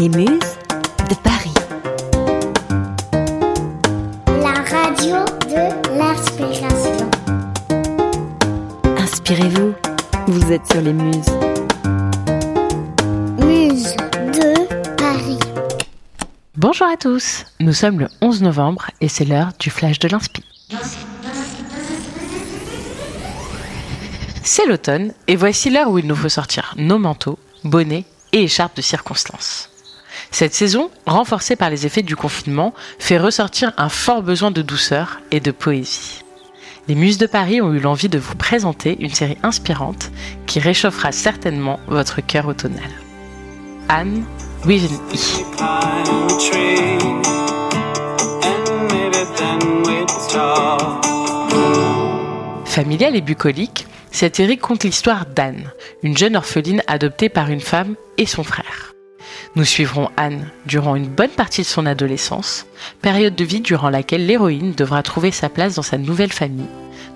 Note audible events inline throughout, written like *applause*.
Les Muses de Paris. La radio de l'inspiration. Inspirez-vous, vous êtes sur les Muses. Muse de Paris. Bonjour à tous, nous sommes le 11 novembre et c'est l'heure du flash de l'inspi. C'est l'automne et voici l'heure où il nous faut sortir nos manteaux, bonnets et écharpes de circonstance. Cette saison, renforcée par les effets du confinement, fait ressortir un fort besoin de douceur et de poésie. Les Muses de Paris ont eu l'envie de vous présenter une série inspirante qui réchauffera certainement votre cœur automnal. Anne with an E. Familiale et bucolique, cette série compte l'histoire d'Anne, une jeune orpheline adoptée par une femme et son frère. Nous suivrons Anne durant une bonne partie de son adolescence, période de vie durant laquelle l'héroïne devra trouver sa place dans sa nouvelle famille,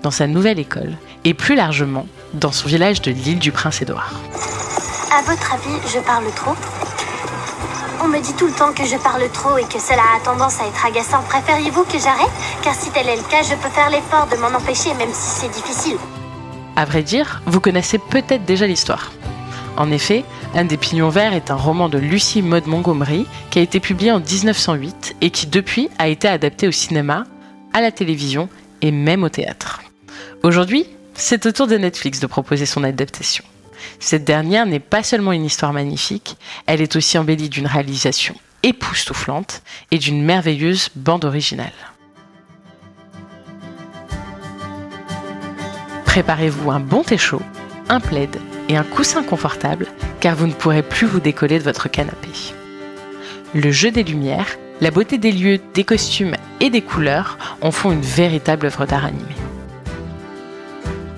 dans sa nouvelle école et plus largement dans son village de l'île du Prince-Édouard. À votre avis, je parle trop? On me dit tout le temps que je parle trop et que cela a tendance à être agaçant. Préfériez-vous que j'arrête? Car si tel est le cas, je peux faire l'effort de m'en empêcher, même si c'est difficile. À vrai dire, vous connaissez peut-être déjà l'histoire. En effet, Un des Pignons Verts est un roman de Lucie Maud Montgomery qui a été publié en 1908 et qui depuis a été adapté au cinéma, à la télévision et même au théâtre. Aujourd'hui, c'est au tour de Netflix de proposer son adaptation. Cette dernière n'est pas seulement une histoire magnifique, elle est aussi embellie d'une réalisation époustouflante et d'une merveilleuse bande originale. Préparez-vous un bon thé chaud, un plaid et un coussin confortable car vous ne pourrez plus vous décoller de votre canapé. Le jeu des lumières, la beauté des lieux, des costumes et des couleurs en font une véritable œuvre d'art animé.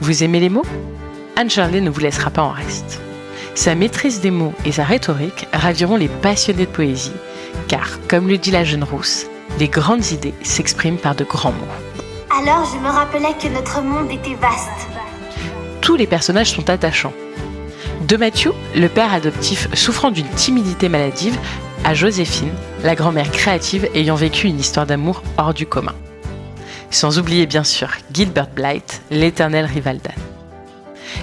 Vous aimez les mots? Anne Charlet ne vous laissera pas en reste. Sa maîtrise des mots et sa rhétorique raviront les passionnés de poésie, car, comme le dit la jeune rousse, les grandes idées s'expriment par de grands mots. Alors je me rappelais que notre monde était vaste. Tous les personnages sont attachants. De Matthew, le père adoptif souffrant d'une timidité maladive, à Joséphine, la grand-mère créative ayant vécu une histoire d'amour hors du commun. Sans oublier bien sûr Gilbert Blythe, l'éternel rival d'Anne.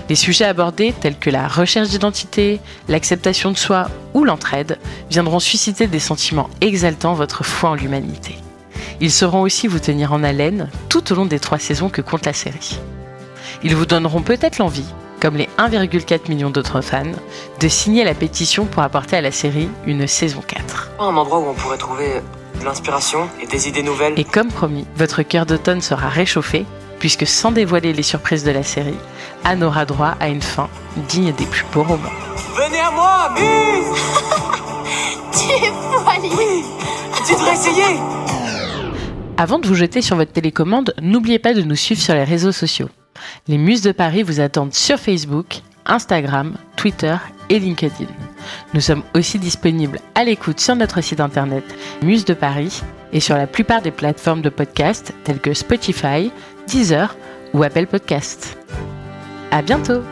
Les sujets abordés tels que la recherche d'identité, l'acceptation de soi ou l'entraide viendront susciter des sentiments exaltant votre foi en l'humanité. Ils sauront aussi vous tenir en haleine tout au long des trois saisons que compte la série. Ils vous donneront peut-être l'envie, comme les 1,4 millions d'autres fans, de signer la pétition pour apporter à la série une saison 4. Un endroit où on pourrait trouver de l'inspiration et des idées nouvelles. Et comme promis, votre cœur d'automne sera réchauffé, puisque sans dévoiler les surprises de la série, Anne aura droit à une fin digne des plus beaux romans. Venez à moi, Muse *laughs* Tu es folie Tu devrais essayer Avant de vous jeter sur votre télécommande, n'oubliez pas de nous suivre sur les réseaux sociaux. Les Muses de Paris vous attendent sur Facebook, Instagram, Twitter et LinkedIn. Nous sommes aussi disponibles à l'écoute sur notre site internet Muses de Paris et sur la plupart des plateformes de podcast telles que Spotify, Deezer ou Apple Podcast. À bientôt!